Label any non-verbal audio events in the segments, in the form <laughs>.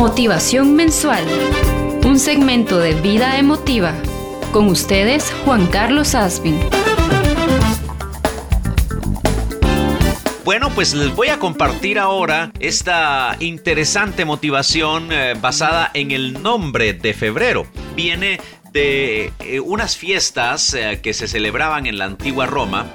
Motivación Mensual. Un segmento de vida emotiva. Con ustedes, Juan Carlos Aspin. Bueno, pues les voy a compartir ahora esta interesante motivación eh, basada en el nombre de febrero. Viene de eh, unas fiestas eh, que se celebraban en la antigua Roma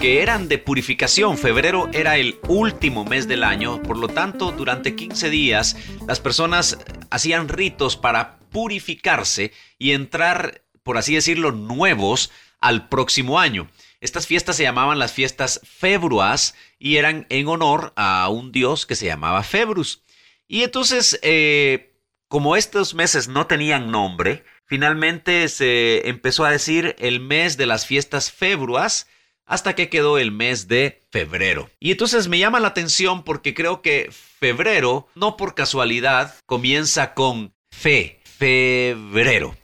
que eran de purificación. Febrero era el último mes del año, por lo tanto, durante 15 días las personas hacían ritos para purificarse y entrar, por así decirlo, nuevos al próximo año. Estas fiestas se llamaban las fiestas februas y eran en honor a un dios que se llamaba Februs. Y entonces, eh, como estos meses no tenían nombre, finalmente se empezó a decir el mes de las fiestas februas hasta que quedó el mes de febrero. Y entonces me llama la atención porque creo que febrero, no por casualidad, comienza con fe, febrero.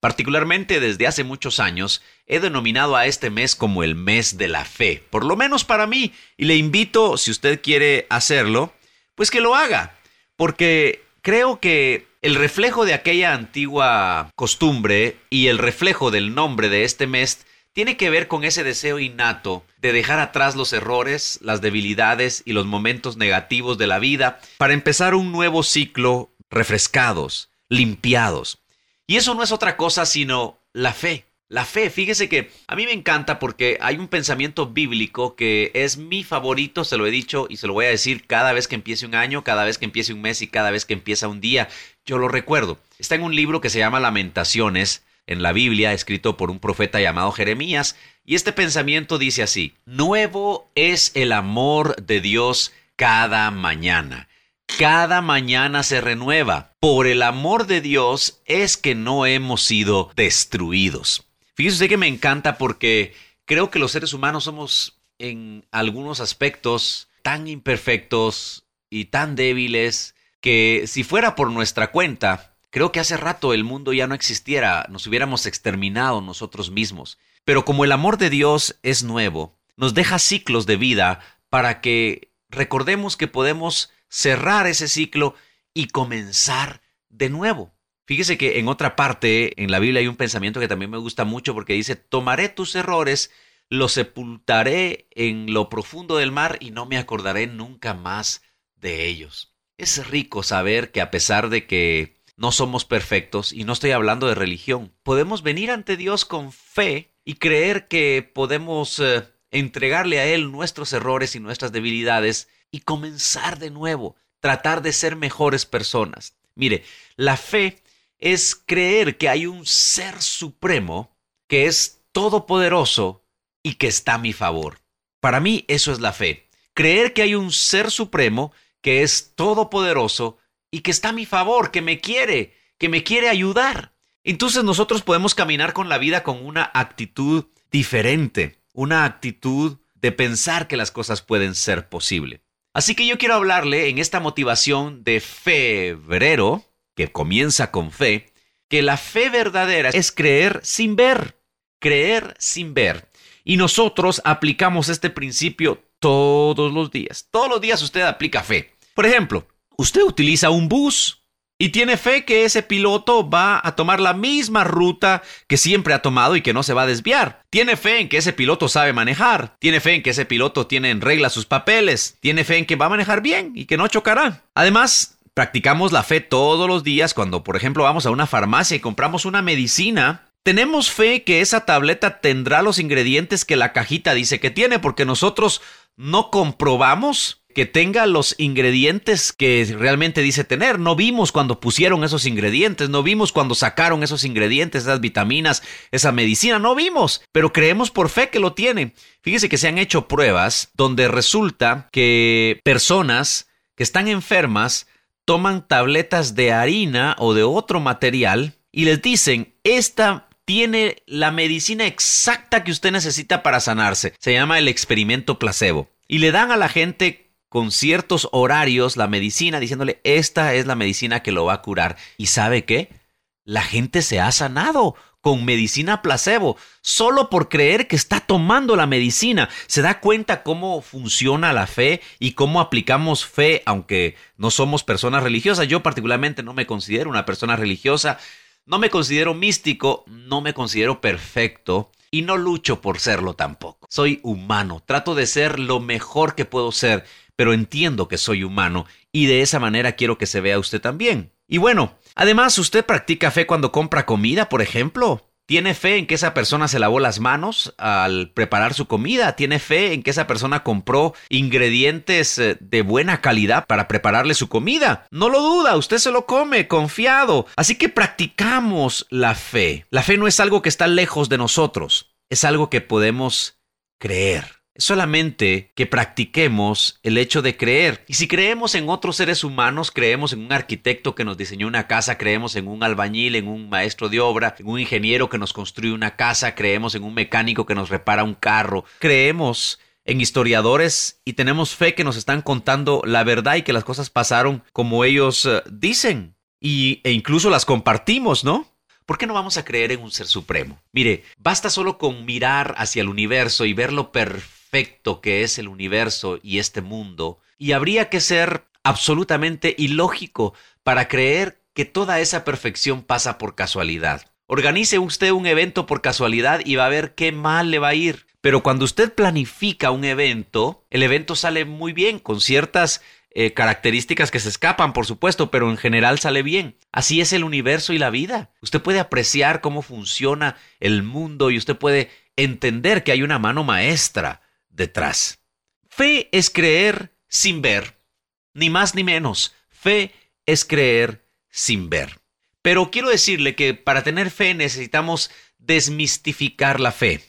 Particularmente desde hace muchos años he denominado a este mes como el mes de la fe, por lo menos para mí, y le invito, si usted quiere hacerlo, pues que lo haga, porque creo que el reflejo de aquella antigua costumbre y el reflejo del nombre de este mes tiene que ver con ese deseo innato de dejar atrás los errores, las debilidades y los momentos negativos de la vida para empezar un nuevo ciclo refrescados, limpiados. Y eso no es otra cosa sino la fe. La fe, fíjese que a mí me encanta porque hay un pensamiento bíblico que es mi favorito, se lo he dicho y se lo voy a decir cada vez que empiece un año, cada vez que empiece un mes y cada vez que empieza un día. Yo lo recuerdo. Está en un libro que se llama Lamentaciones en la Biblia, escrito por un profeta llamado Jeremías, y este pensamiento dice así, Nuevo es el amor de Dios cada mañana. Cada mañana se renueva. Por el amor de Dios es que no hemos sido destruidos. Fíjese que me encanta porque creo que los seres humanos somos en algunos aspectos tan imperfectos y tan débiles que si fuera por nuestra cuenta, Creo que hace rato el mundo ya no existiera, nos hubiéramos exterminado nosotros mismos. Pero como el amor de Dios es nuevo, nos deja ciclos de vida para que recordemos que podemos cerrar ese ciclo y comenzar de nuevo. Fíjese que en otra parte, en la Biblia hay un pensamiento que también me gusta mucho porque dice, tomaré tus errores, los sepultaré en lo profundo del mar y no me acordaré nunca más de ellos. Es rico saber que a pesar de que no somos perfectos y no estoy hablando de religión. Podemos venir ante Dios con fe y creer que podemos eh, entregarle a Él nuestros errores y nuestras debilidades y comenzar de nuevo, tratar de ser mejores personas. Mire, la fe es creer que hay un ser supremo que es todopoderoso y que está a mi favor. Para mí eso es la fe. Creer que hay un ser supremo que es todopoderoso y que está a mi favor, que me quiere, que me quiere ayudar. Entonces nosotros podemos caminar con la vida con una actitud diferente, una actitud de pensar que las cosas pueden ser posible. Así que yo quiero hablarle en esta motivación de febrero, que comienza con fe, que la fe verdadera es creer sin ver, creer sin ver. Y nosotros aplicamos este principio todos los días. Todos los días usted aplica fe. Por ejemplo, usted utiliza un bus y tiene fe que ese piloto va a tomar la misma ruta que siempre ha tomado y que no se va a desviar. Tiene fe en que ese piloto sabe manejar. Tiene fe en que ese piloto tiene en regla sus papeles. Tiene fe en que va a manejar bien y que no chocará. Además, practicamos la fe todos los días cuando, por ejemplo, vamos a una farmacia y compramos una medicina. Tenemos fe que esa tableta tendrá los ingredientes que la cajita dice que tiene porque nosotros no comprobamos que tenga los ingredientes que realmente dice tener. No vimos cuando pusieron esos ingredientes, no vimos cuando sacaron esos ingredientes, esas vitaminas, esa medicina, no vimos, pero creemos por fe que lo tiene. Fíjese que se han hecho pruebas donde resulta que personas que están enfermas toman tabletas de harina o de otro material y les dicen, esta tiene la medicina exacta que usted necesita para sanarse. Se llama el experimento placebo. Y le dan a la gente con ciertos horarios la medicina, diciéndole, esta es la medicina que lo va a curar. ¿Y sabe qué? La gente se ha sanado con medicina placebo, solo por creer que está tomando la medicina. Se da cuenta cómo funciona la fe y cómo aplicamos fe, aunque no somos personas religiosas. Yo particularmente no me considero una persona religiosa, no me considero místico, no me considero perfecto y no lucho por serlo tampoco. Soy humano, trato de ser lo mejor que puedo ser, pero entiendo que soy humano y de esa manera quiero que se vea usted también. Y bueno, además, ¿usted practica fe cuando compra comida, por ejemplo? ¿Tiene fe en que esa persona se lavó las manos al preparar su comida? ¿Tiene fe en que esa persona compró ingredientes eh, de buena calidad para prepararle su comida? No lo duda, usted se lo come, confiado. Así que practicamos la fe. La fe no es algo que está lejos de nosotros, es algo que podemos creer solamente que practiquemos el hecho de creer. Y si creemos en otros seres humanos, creemos en un arquitecto que nos diseñó una casa, creemos en un albañil, en un maestro de obra, en un ingeniero que nos construye una casa, creemos en un mecánico que nos repara un carro, creemos en historiadores y tenemos fe que nos están contando la verdad y que las cosas pasaron como ellos eh, dicen. Y, e incluso las compartimos, ¿no? ¿Por qué no vamos a creer en un ser supremo? Mire, basta solo con mirar hacia el universo y verlo perfecto que es el universo y este mundo, y habría que ser absolutamente ilógico para creer que toda esa perfección pasa por casualidad. Organice usted un evento por casualidad y va a ver qué mal le va a ir. Pero cuando usted planifica un evento, el evento sale muy bien, con ciertas eh, características que se escapan, por supuesto, pero en general sale bien. Así es el universo y la vida. Usted puede apreciar cómo funciona el mundo y usted puede entender que hay una mano maestra detrás. Fe es creer sin ver, ni más ni menos. Fe es creer sin ver. Pero quiero decirle que para tener fe necesitamos desmistificar la fe.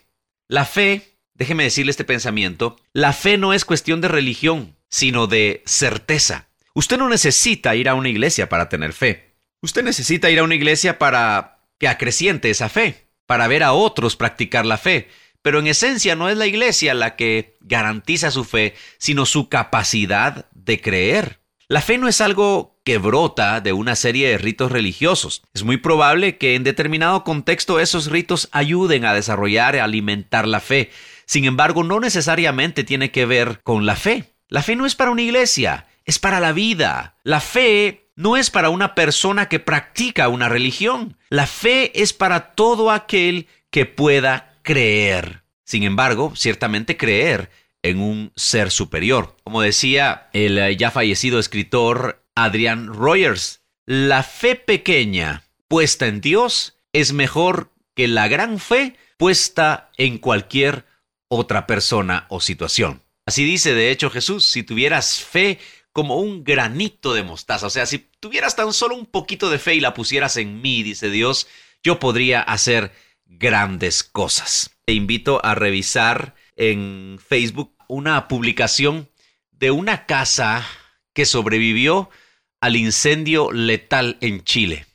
La fe, déjeme decirle este pensamiento, la fe no es cuestión de religión, sino de certeza. Usted no necesita ir a una iglesia para tener fe. Usted necesita ir a una iglesia para que acreciente esa fe, para ver a otros practicar la fe, pero en esencia no es la iglesia la que garantiza su fe, sino su capacidad de creer. La fe no es algo que brota de una serie de ritos religiosos. Es muy probable que en determinado contexto esos ritos ayuden a desarrollar y alimentar la fe. Sin embargo, no necesariamente tiene que ver con la fe. La fe no es para una iglesia, es para la vida. La fe no es para una persona que practica una religión. La fe es para todo aquel que pueda creer. Sin embargo, ciertamente creer en un ser superior. Como decía el eh, ya fallecido escritor Adrian Rogers, la fe pequeña puesta en Dios es mejor que la gran fe puesta en cualquier otra persona o situación. Así dice de hecho Jesús, si tuvieras fe como un granito de mostaza, o sea, si tuvieras tan solo un poquito de fe y la pusieras en mí, dice Dios, yo podría hacer grandes cosas. Te invito a revisar en Facebook una publicación de una casa que sobrevivió al incendio letal en Chile.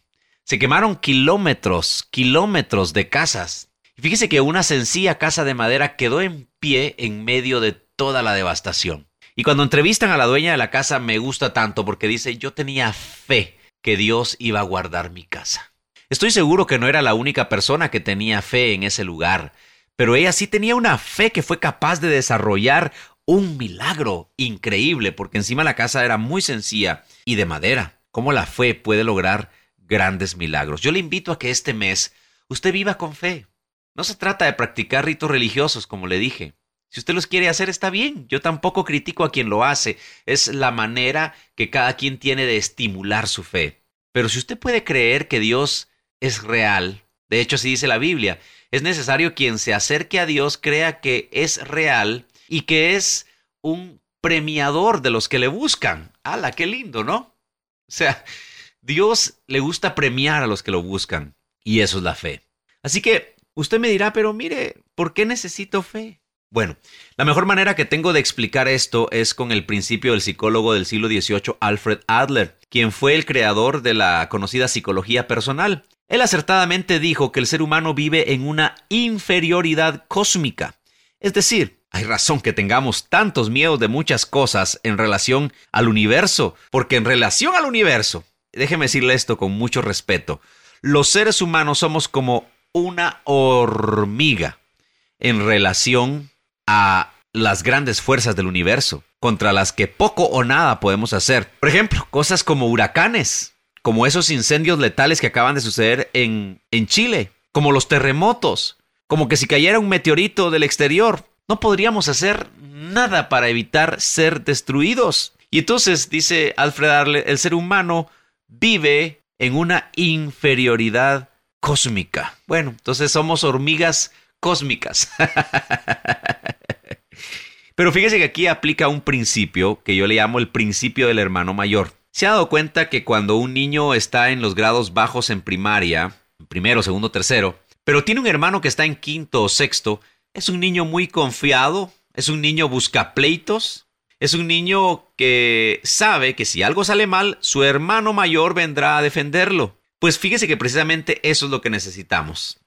Se quemaron kilómetros, kilómetros de casas. Fíjese que una sencilla casa de madera quedó en pie en medio de toda la devastación. Y cuando entrevistan a la dueña de la casa me gusta tanto porque dice, yo tenía fe que Dios iba a guardar mi casa. Estoy seguro que no era la única persona que tenía fe en ese lugar, pero ella sí tenía una fe que fue capaz de desarrollar un milagro increíble, porque encima la casa era muy sencilla y de madera. ¿Cómo la fe puede lograr grandes milagros? Yo le invito a que este mes usted viva con fe. No se trata de practicar ritos religiosos, como le dije. Si usted los quiere hacer, está bien. Yo tampoco critico a quien lo hace. Es la manera que cada quien tiene de estimular su fe. Pero si usted puede creer que Dios es real. De hecho, así dice la Biblia. Es necesario quien se acerque a Dios crea que es real y que es un premiador de los que le buscan. ¡Hala, qué lindo, ¿no? O sea, Dios le gusta premiar a los que lo buscan. Y eso es la fe. Así que usted me dirá, pero mire, ¿por qué necesito fe? Bueno, la mejor manera que tengo de explicar esto es con el principio del psicólogo del siglo XVIII, Alfred Adler, quien fue el creador de la conocida psicología personal. Él acertadamente dijo que el ser humano vive en una inferioridad cósmica. Es decir, hay razón que tengamos tantos miedos de muchas cosas en relación al universo, porque en relación al universo, déjeme decirle esto con mucho respeto, los seres humanos somos como una hormiga en relación a las grandes fuerzas del universo, contra las que poco o nada podemos hacer. Por ejemplo, cosas como huracanes, como esos incendios letales que acaban de suceder en, en Chile, como los terremotos, como que si cayera un meteorito del exterior, no podríamos hacer nada para evitar ser destruidos. Y entonces, dice Alfred Arle, el ser humano vive en una inferioridad cósmica. Bueno, entonces somos hormigas cósmicas. <laughs> Pero fíjese que aquí aplica un principio que yo le llamo el principio del hermano mayor. ¿Se ha dado cuenta que cuando un niño está en los grados bajos en primaria, primero, segundo, tercero, pero tiene un hermano que está en quinto o sexto, es un niño muy confiado, es un niño busca pleitos, es un niño que sabe que si algo sale mal, su hermano mayor vendrá a defenderlo. Pues fíjese que precisamente eso es lo que necesitamos.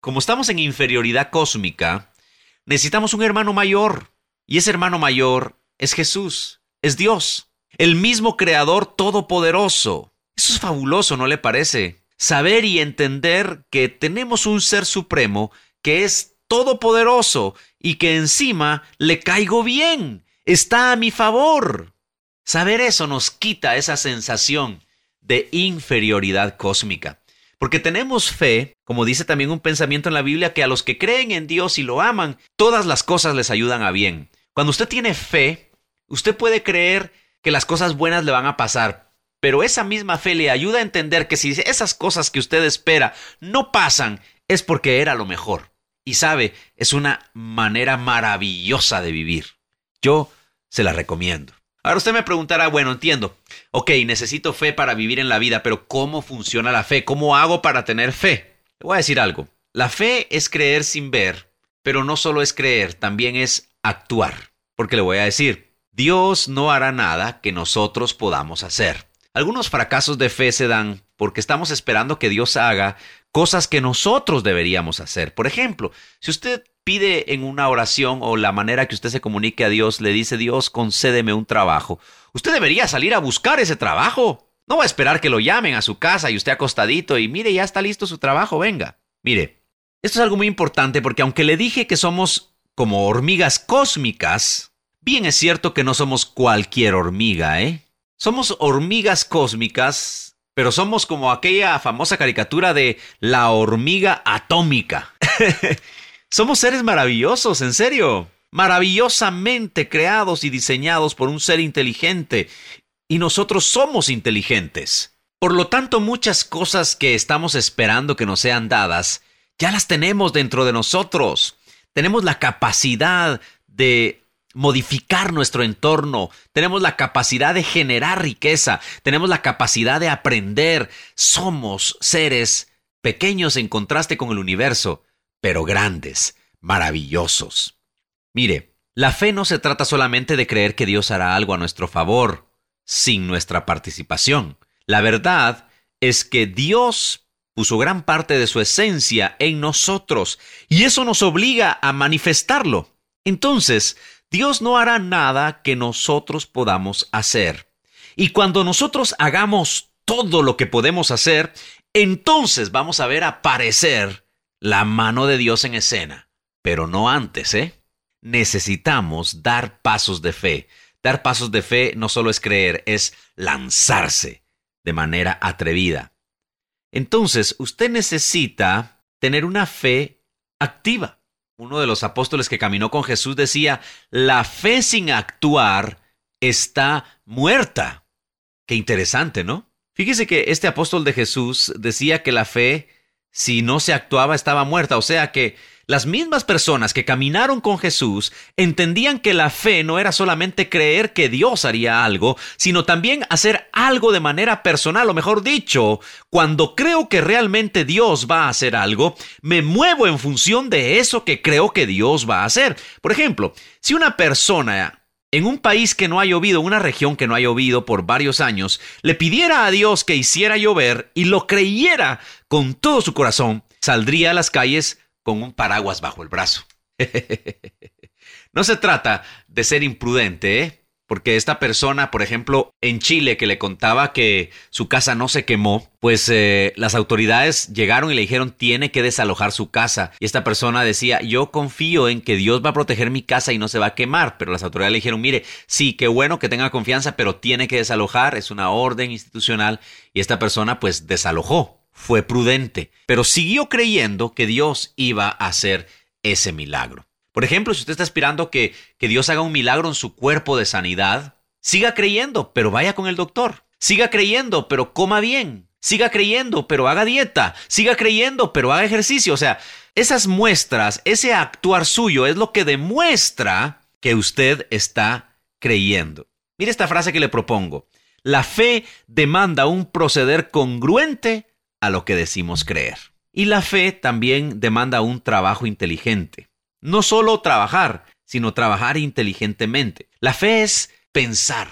Como estamos en inferioridad cósmica, necesitamos un hermano mayor. Y ese hermano mayor es Jesús, es Dios, el mismo Creador Todopoderoso. Eso es fabuloso, ¿no le parece? Saber y entender que tenemos un ser supremo que es todopoderoso y que encima le caigo bien, está a mi favor. Saber eso nos quita esa sensación de inferioridad cósmica. Porque tenemos fe, como dice también un pensamiento en la Biblia, que a los que creen en Dios y lo aman, todas las cosas les ayudan a bien. Cuando usted tiene fe, usted puede creer que las cosas buenas le van a pasar, pero esa misma fe le ayuda a entender que si esas cosas que usted espera no pasan, es porque era lo mejor. Y sabe, es una manera maravillosa de vivir. Yo se la recomiendo. Ahora usted me preguntará, bueno, entiendo, ok, necesito fe para vivir en la vida, pero ¿cómo funciona la fe? ¿Cómo hago para tener fe? Le voy a decir algo. La fe es creer sin ver, pero no solo es creer, también es actuar. Porque le voy a decir, Dios no hará nada que nosotros podamos hacer. Algunos fracasos de fe se dan porque estamos esperando que Dios haga cosas que nosotros deberíamos hacer. Por ejemplo, si usted pide en una oración o la manera que usted se comunique a Dios, le dice Dios, concédeme un trabajo, usted debería salir a buscar ese trabajo. No va a esperar que lo llamen a su casa y usted acostadito y mire, ya está listo su trabajo, venga. Mire, esto es algo muy importante porque aunque le dije que somos como hormigas cósmicas, bien es cierto que no somos cualquier hormiga, ¿eh? Somos hormigas cósmicas pero somos como aquella famosa caricatura de la hormiga atómica. <laughs> somos seres maravillosos, en serio. Maravillosamente creados y diseñados por un ser inteligente. Y nosotros somos inteligentes. Por lo tanto, muchas cosas que estamos esperando que nos sean dadas, ya las tenemos dentro de nosotros. Tenemos la capacidad de modificar nuestro entorno, tenemos la capacidad de generar riqueza, tenemos la capacidad de aprender. Somos seres pequeños en contraste con el universo, pero grandes, maravillosos. Mire, la fe no se trata solamente de creer que Dios hará algo a nuestro favor, sin nuestra participación. La verdad es que Dios puso gran parte de su esencia en nosotros, y eso nos obliga a manifestarlo. Entonces, Dios no hará nada que nosotros podamos hacer. Y cuando nosotros hagamos todo lo que podemos hacer, entonces vamos a ver aparecer la mano de Dios en escena. Pero no antes, ¿eh? Necesitamos dar pasos de fe. Dar pasos de fe no solo es creer, es lanzarse de manera atrevida. Entonces, usted necesita tener una fe activa. Uno de los apóstoles que caminó con Jesús decía, la fe sin actuar está muerta. Qué interesante, ¿no? Fíjese que este apóstol de Jesús decía que la fe, si no se actuaba, estaba muerta. O sea que las mismas personas que caminaron con Jesús entendían que la fe no era solamente creer que Dios haría algo, sino también hacer algo de manera personal, o mejor dicho, cuando creo que realmente Dios va a hacer algo, me muevo en función de eso que creo que Dios va a hacer. Por ejemplo, si una persona en un país que no ha llovido, una región que no ha llovido por varios años, le pidiera a Dios que hiciera llover y lo creyera con todo su corazón, saldría a las calles con un paraguas bajo el brazo. <laughs> no se trata de ser imprudente, ¿eh? porque esta persona, por ejemplo, en Chile, que le contaba que su casa no se quemó, pues eh, las autoridades llegaron y le dijeron tiene que desalojar su casa. Y esta persona decía, yo confío en que Dios va a proteger mi casa y no se va a quemar. Pero las autoridades le dijeron, mire, sí, qué bueno que tenga confianza, pero tiene que desalojar, es una orden institucional. Y esta persona pues desalojó, fue prudente, pero siguió creyendo que Dios iba a hacer ese milagro. Por ejemplo, si usted está esperando que, que Dios haga un milagro en su cuerpo de sanidad, siga creyendo, pero vaya con el doctor. Siga creyendo, pero coma bien. Siga creyendo, pero haga dieta. Siga creyendo, pero haga ejercicio. O sea, esas muestras, ese actuar suyo es lo que demuestra que usted está creyendo. Mire esta frase que le propongo. La fe demanda un proceder congruente a lo que decimos creer. Y la fe también demanda un trabajo inteligente. No solo trabajar, sino trabajar inteligentemente. La fe es pensar.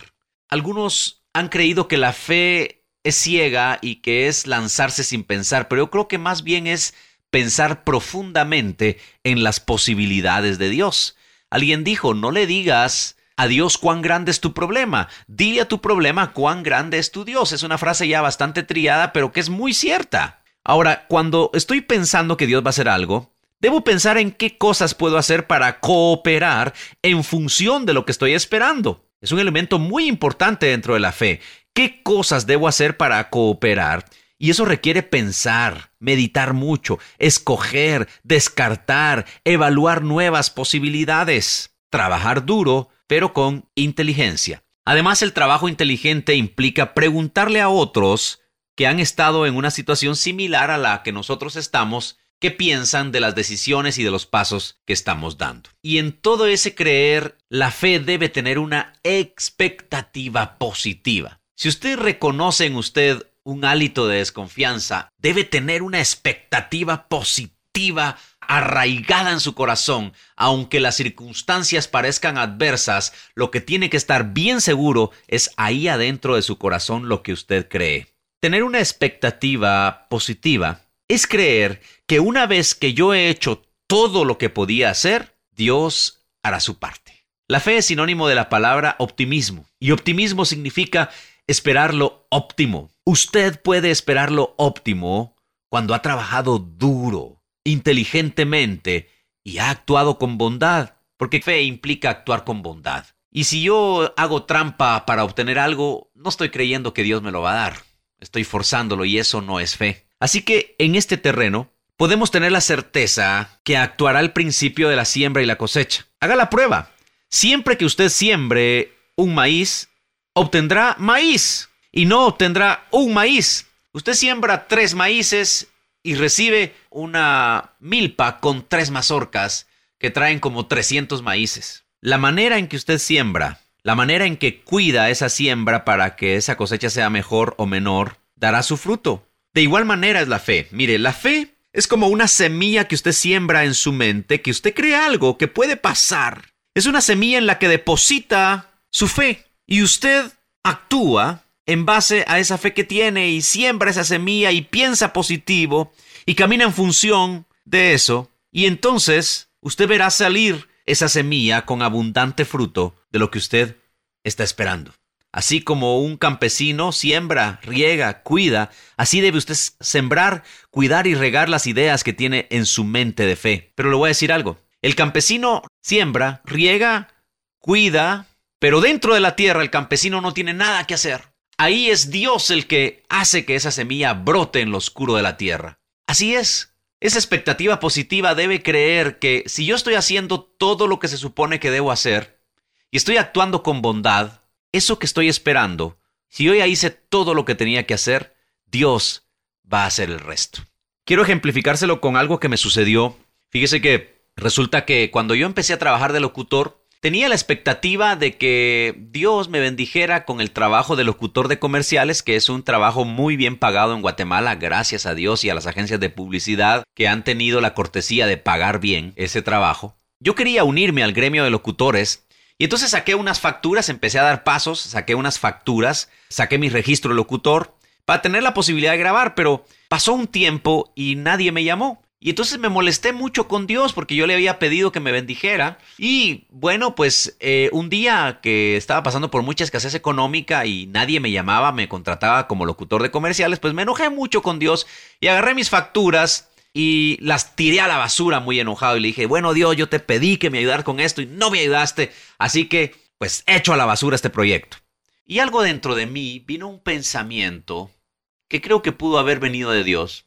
Algunos han creído que la fe es ciega y que es lanzarse sin pensar, pero yo creo que más bien es pensar profundamente en las posibilidades de Dios. Alguien dijo, no le digas a Dios cuán grande es tu problema, dile a tu problema cuán grande es tu Dios. Es una frase ya bastante triada, pero que es muy cierta. Ahora, cuando estoy pensando que Dios va a hacer algo, Debo pensar en qué cosas puedo hacer para cooperar en función de lo que estoy esperando. Es un elemento muy importante dentro de la fe. ¿Qué cosas debo hacer para cooperar? Y eso requiere pensar, meditar mucho, escoger, descartar, evaluar nuevas posibilidades, trabajar duro, pero con inteligencia. Además, el trabajo inteligente implica preguntarle a otros que han estado en una situación similar a la que nosotros estamos qué piensan de las decisiones y de los pasos que estamos dando. Y en todo ese creer, la fe debe tener una expectativa positiva. Si usted reconoce en usted un hálito de desconfianza, debe tener una expectativa positiva arraigada en su corazón, aunque las circunstancias parezcan adversas, lo que tiene que estar bien seguro es ahí adentro de su corazón lo que usted cree. Tener una expectativa positiva es creer que una vez que yo he hecho todo lo que podía hacer, Dios hará su parte. La fe es sinónimo de la palabra optimismo, y optimismo significa esperar lo óptimo. Usted puede esperar lo óptimo cuando ha trabajado duro, inteligentemente y ha actuado con bondad, porque fe implica actuar con bondad. Y si yo hago trampa para obtener algo, no estoy creyendo que Dios me lo va a dar. Estoy forzándolo y eso no es fe. Así que en este terreno podemos tener la certeza que actuará al principio de la siembra y la cosecha. Haga la prueba. Siempre que usted siembre un maíz, obtendrá maíz y no obtendrá un maíz. Usted siembra tres maíces y recibe una milpa con tres mazorcas que traen como 300 maíces. La manera en que usted siembra, la manera en que cuida esa siembra para que esa cosecha sea mejor o menor, dará su fruto. De igual manera es la fe. Mire, la fe es como una semilla que usted siembra en su mente, que usted cree algo que puede pasar. Es una semilla en la que deposita su fe y usted actúa en base a esa fe que tiene y siembra esa semilla y piensa positivo y camina en función de eso y entonces usted verá salir esa semilla con abundante fruto de lo que usted está esperando. Así como un campesino siembra, riega, cuida, así debe usted sembrar, cuidar y regar las ideas que tiene en su mente de fe. Pero le voy a decir algo. El campesino siembra, riega, cuida, pero dentro de la tierra el campesino no tiene nada que hacer. Ahí es Dios el que hace que esa semilla brote en lo oscuro de la tierra. Así es. Esa expectativa positiva debe creer que si yo estoy haciendo todo lo que se supone que debo hacer y estoy actuando con bondad, eso que estoy esperando, si yo ya hice todo lo que tenía que hacer, Dios va a hacer el resto. Quiero ejemplificárselo con algo que me sucedió. Fíjese que resulta que cuando yo empecé a trabajar de locutor, tenía la expectativa de que Dios me bendijera con el trabajo de locutor de comerciales, que es un trabajo muy bien pagado en Guatemala, gracias a Dios y a las agencias de publicidad que han tenido la cortesía de pagar bien ese trabajo. Yo quería unirme al gremio de locutores y entonces saqué unas facturas, empecé a dar pasos, saqué unas facturas, saqué mi registro locutor para tener la posibilidad de grabar, pero pasó un tiempo y nadie me llamó. Y entonces me molesté mucho con Dios porque yo le había pedido que me bendijera. Y bueno, pues eh, un día que estaba pasando por mucha escasez económica y nadie me llamaba, me contrataba como locutor de comerciales, pues me enojé mucho con Dios y agarré mis facturas y las tiré a la basura muy enojado y le dije, bueno Dios, yo te pedí que me ayudaras con esto y no me ayudaste, así que pues echo a la basura este proyecto. Y algo dentro de mí vino un pensamiento que creo que pudo haber venido de Dios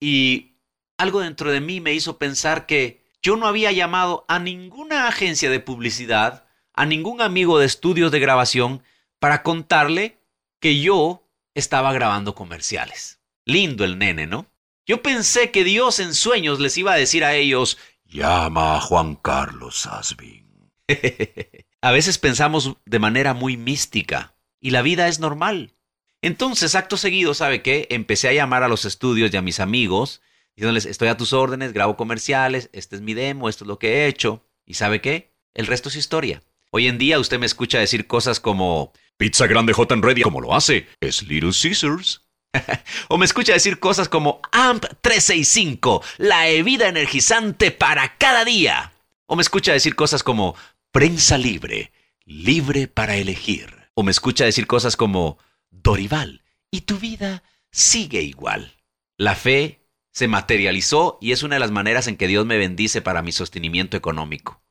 y algo dentro de mí me hizo pensar que yo no había llamado a ninguna agencia de publicidad, a ningún amigo de estudios de grabación, para contarle que yo estaba grabando comerciales. Lindo el nene, ¿no? Yo pensé que Dios en sueños les iba a decir a ellos, llama a Juan Carlos Asbin. <laughs> a veces pensamos de manera muy mística y la vida es normal. Entonces, acto seguido, ¿sabe qué? Empecé a llamar a los estudios y a mis amigos diciéndoles, estoy a tus órdenes, grabo comerciales, este es mi demo, esto es lo que he hecho. ¿Y sabe qué? El resto es historia. Hoy en día usted me escucha decir cosas como Pizza Grande Hot and como lo hace, es Little Caesars. <laughs> o me escucha decir cosas como AMP 365, la bebida energizante para cada día. O me escucha decir cosas como prensa libre, libre para elegir. O me escucha decir cosas como Dorival, y tu vida sigue igual. La fe se materializó y es una de las maneras en que Dios me bendice para mi sostenimiento económico.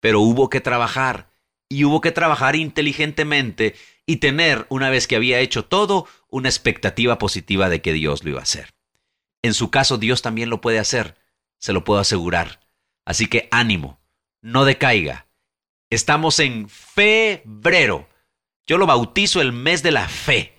Pero hubo que trabajar y hubo que trabajar inteligentemente y tener, una vez que había hecho todo, una expectativa positiva de que Dios lo iba a hacer. En su caso, Dios también lo puede hacer, se lo puedo asegurar. Así que ánimo, no decaiga. Estamos en febrero. Yo lo bautizo el mes de la fe.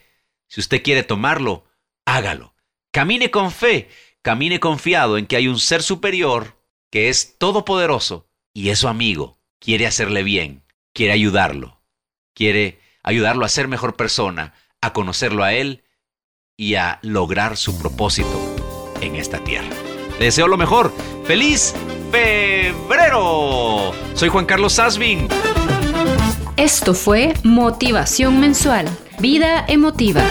Si usted quiere tomarlo, hágalo. Camine con fe camine confiado en que hay un ser superior que es todopoderoso y es su amigo, quiere hacerle bien, quiere ayudarlo, quiere ayudarlo a ser mejor persona, a conocerlo a él y a lograr su propósito en esta tierra. Le deseo lo mejor. ¡Feliz febrero! Soy Juan Carlos Sasvin. Esto fue Motivación Mensual, Vida Emotiva.